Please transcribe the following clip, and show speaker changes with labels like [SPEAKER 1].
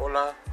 [SPEAKER 1] Hola.